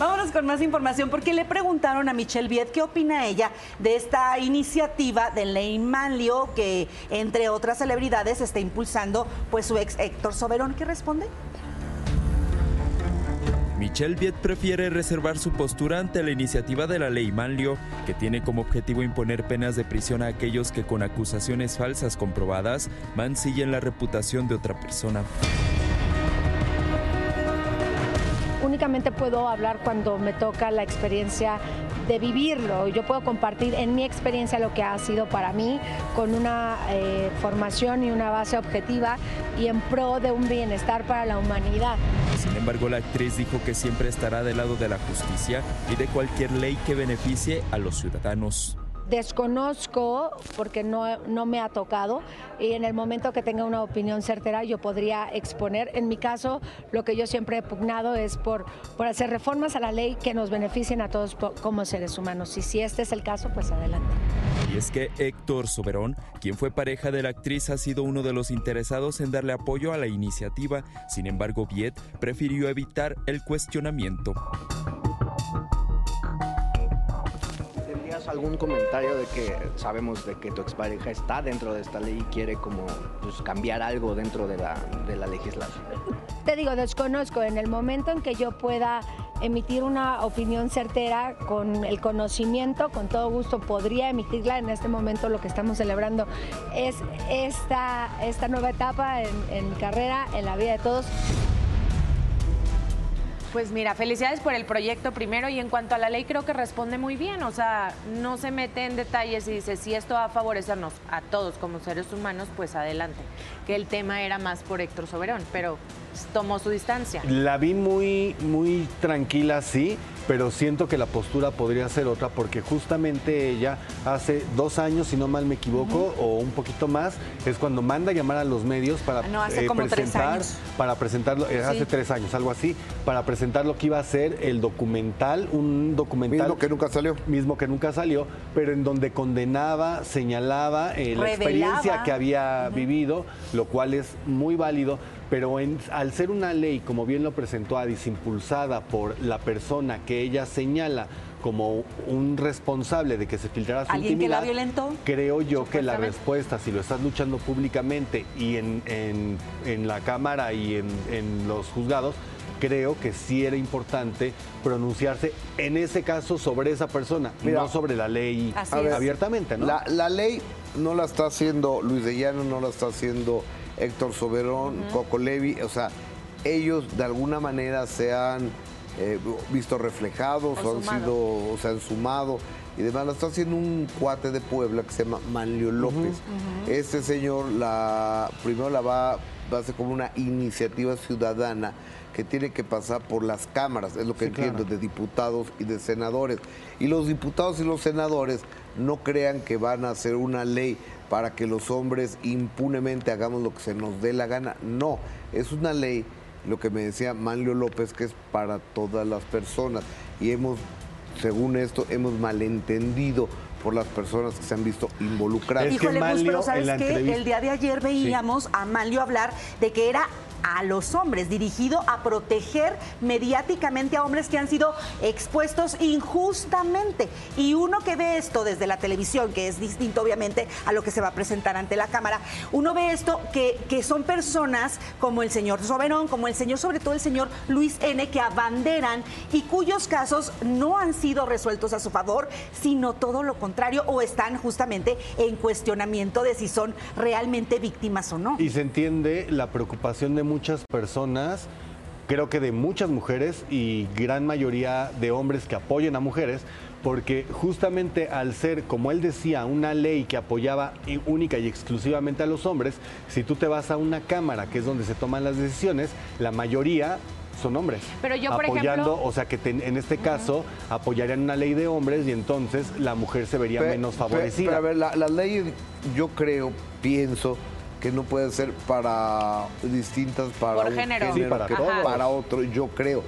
Vámonos con más información porque le preguntaron a Michelle Viet qué opina ella de esta iniciativa de Lane Manlio que entre otras celebridades está impulsando pues su ex Héctor Soberón. ¿Qué responde? Michelle Viet prefiere reservar su postura ante la iniciativa de la ley Manlio, que tiene como objetivo imponer penas de prisión a aquellos que con acusaciones falsas comprobadas mancillen la reputación de otra persona puedo hablar cuando me toca la experiencia de vivirlo. Yo puedo compartir en mi experiencia lo que ha sido para mí con una eh, formación y una base objetiva y en pro de un bienestar para la humanidad. Sin embargo, la actriz dijo que siempre estará del lado de la justicia y de cualquier ley que beneficie a los ciudadanos. Desconozco porque no, no me ha tocado y en el momento que tenga una opinión certera yo podría exponer. En mi caso, lo que yo siempre he pugnado es por, por hacer reformas a la ley que nos beneficien a todos como seres humanos. Y si este es el caso, pues adelante. Y es que Héctor Soberón, quien fue pareja de la actriz, ha sido uno de los interesados en darle apoyo a la iniciativa. Sin embargo, Viet prefirió evitar el cuestionamiento. Algún comentario de que sabemos de que tu expareja está dentro de esta ley y quiere como pues, cambiar algo dentro de la, de la legislación? Te digo, desconozco. En el momento en que yo pueda emitir una opinión certera con el conocimiento, con todo gusto podría emitirla. En este momento lo que estamos celebrando es esta, esta nueva etapa en, en carrera, en la vida de todos. Pues mira, felicidades por el proyecto primero y en cuanto a la ley creo que responde muy bien, o sea, no se mete en detalles y dice si esto va a favorecernos a todos como seres humanos, pues adelante. Que el tema era más por Héctor Soberón, pero tomó su distancia. La vi muy, muy tranquila, sí, pero siento que la postura podría ser otra porque justamente ella hace dos años, si no mal me equivoco, o un poquito más, es cuando manda a llamar a los medios para no, hace eh, como presentar, años. para presentarlo, eh, hace tres años, algo así, para presentar lo que iba a ser el documental, un documental mismo que nunca salió, mismo que nunca salió, pero en donde condenaba, señalaba eh, la experiencia que había vivido, lo cual es muy válido pero al ser una ley, como bien lo presentó Adis, impulsada por la persona que ella señala como un responsable de que se filtrara su ¿Alguien intimidad, que la violentó? creo yo que la respuesta, si lo estás luchando públicamente y en, en, la Cámara y en, los juzgados, creo que sí era importante pronunciarse en ese caso sobre esa persona, no sobre la ley abiertamente. ¿no? La, la, ley no la está haciendo Luis de Llano, no la está haciendo Héctor Soberón, Coco Levi, o sea, ellos de alguna manera se han eh, visto reflejados o, han sido, o se han sumado y demás. Lo está haciendo un cuate de Puebla que se llama Manlio López. Este señor la primero la va, va a hacer como una iniciativa ciudadana que tiene que pasar por las cámaras, es lo que entiendo, de diputados y de senadores. Y los diputados y los senadores no crean que van a hacer una ley para que los hombres impunemente hagamos lo que se nos dé la gana. No, es una ley, lo que me decía Manlio López, que es para todas las personas. Y hemos, según esto, hemos malentendido por las personas que se han visto involucradas. Es que pero ¿sabes qué? El día de ayer veíamos a Manlio hablar de que era a los hombres, dirigido a proteger mediáticamente a hombres que han sido expuestos injustamente. Y uno que ve esto desde la televisión, que es distinto obviamente a lo que se va a presentar ante la cámara, uno ve esto que, que son personas como el señor Soberón, como el señor, sobre todo el señor Luis N., que abanderan y cuyos casos no han sido resueltos a su favor, sino todo lo contrario, o están justamente en cuestionamiento de si son realmente víctimas o no. Y se entiende la preocupación de muchas personas, creo que de muchas mujeres y gran mayoría de hombres que apoyen a mujeres, porque justamente al ser, como él decía, una ley que apoyaba única y exclusivamente a los hombres, si tú te vas a una cámara, que es donde se toman las decisiones, la mayoría son hombres. Pero yo, por apoyando, o sea que en este caso apoyarían una ley de hombres y entonces la mujer se vería menos favorecida. Pero, a ver, la, la ley, yo creo, pienso que no puede ser para distintas para un género, para, otro, yo creo.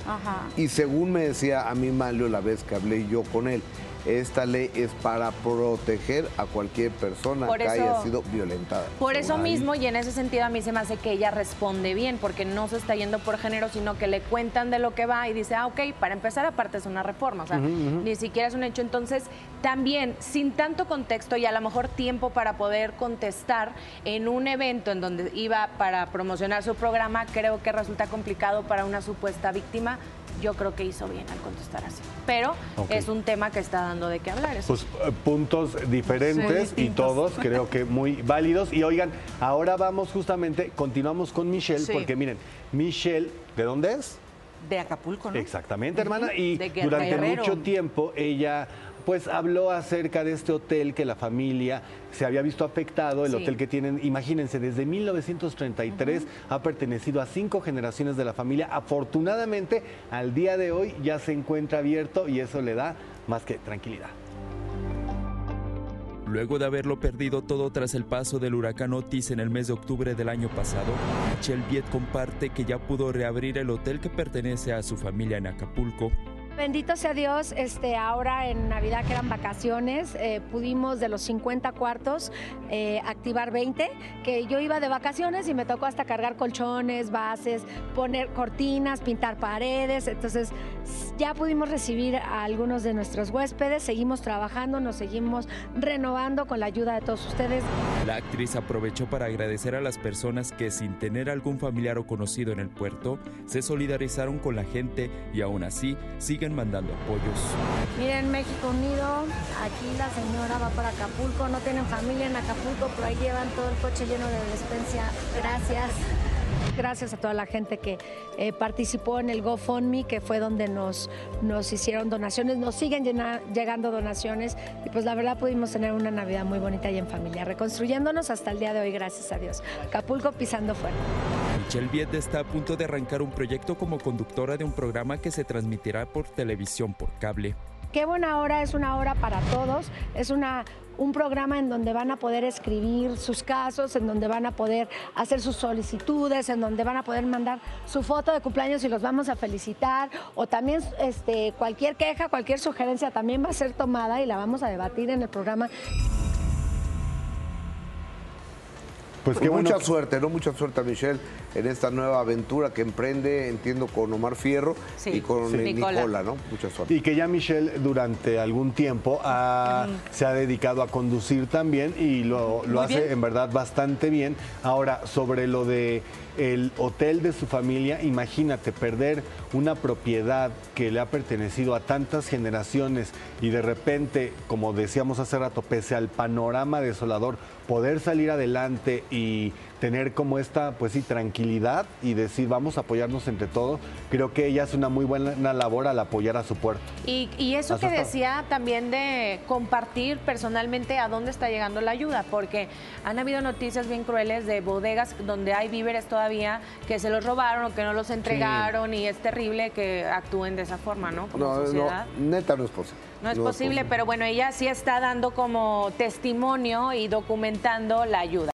Y según me decía a mí Malio la vez que hablé yo con él, esta ley es para proteger a cualquier persona que haya sido violentada. Por eso mismo, y en ese sentido a mí se me hace que ella responde bien, porque no se está yendo por género, sino que le cuentan de lo que va y dice, ah, ok, para empezar aparte es una reforma, o sea, ni siquiera es un hecho. Entonces, también, sin tanto contexto y a lo mejor tiempo para poder contestar en un evento en donde iba para promocionar su programa, creo que resulta complicado para una supuesta víctima yo creo que hizo bien al contestar así. Pero es un tema que está dando de qué hablar. Pues eh, puntos diferentes y todos creo que muy válidos. Y oigan, ahora vamos justamente, continuamos con Michelle, porque miren, Michelle, ¿de dónde es? De Acapulco, ¿no? Exactamente, hermana. Y durante mucho tiempo ella pues habló acerca de este hotel que la familia se había visto afectado, el hotel que tienen, imagínense, desde 1933 ha pertenecido a cinco generaciones de la familia. Afortunadamente, al día de hoy ya se encuentra abierto y eso le da más que tranquilidad. Luego de haberlo perdido todo tras el paso del huracán Otis en el mes de octubre del año pasado, Michelle Viet comparte que ya pudo reabrir el hotel que pertenece a su familia en Acapulco Bendito sea Dios, este, ahora en Navidad que eran vacaciones, eh, pudimos de los 50 cuartos eh, activar 20, que yo iba de vacaciones y me tocó hasta cargar colchones, bases, poner cortinas, pintar paredes, entonces ya pudimos recibir a algunos de nuestros huéspedes, seguimos trabajando, nos seguimos renovando con la ayuda de todos ustedes. La actriz aprovechó para agradecer a las personas que sin tener algún familiar o conocido en el puerto, se solidarizaron con la gente y aún así siguen mandando apoyos. Miren, México Unido, aquí la señora va para Acapulco, no tienen familia en Acapulco, pero ahí llevan todo el coche lleno de despensa. Gracias. Gracias a toda la gente que eh, participó en el GoFundMe, que fue donde nos, nos hicieron donaciones, nos siguen llegando donaciones y pues la verdad pudimos tener una Navidad muy bonita y en familia, reconstruyéndonos hasta el día de hoy, gracias a Dios. Acapulco pisando fuerte. Michelle Viet está a punto de arrancar un proyecto como conductora de un programa que se transmitirá por televisión por cable. Qué buena hora, es una hora para todos, es una, un programa en donde van a poder escribir sus casos, en donde van a poder hacer sus solicitudes, en donde van a poder mandar su foto de cumpleaños y los vamos a felicitar, o también este, cualquier queja, cualquier sugerencia también va a ser tomada y la vamos a debatir en el programa. Pues que mucha suerte, ¿no? Mucha suerte a Michelle en esta nueva aventura que emprende, entiendo, con Omar Fierro y con Nicola. ¿no? Mucha suerte. Y que ya Michelle durante algún tiempo se ha dedicado a conducir también y lo, hace en verdad bastante bien. Ahora, sobre lo de el hotel de su familia, imagínate perder una propiedad que le ha pertenecido a tantas generaciones y de repente, como decíamos hace rato, pese al panorama desolador, poder salir adelante y tener como esta, pues sí, tranquilidad y decir, vamos a apoyarnos entre todos. Creo que ella hace una muy buena labor al apoyar a su puerto. Y, eso que decía también de compartir personalmente a dónde está llegando la ayuda, porque han habido noticias bien crueles de bodegas donde hay víveres todavía que se los robaron o que no los entregaron y es terrible que actúen de esa forma, ¿no? Como sociedad. No, neta no es posible. No es, posible, pero bueno, ella sí está dando como testimonio y documentando la ayuda.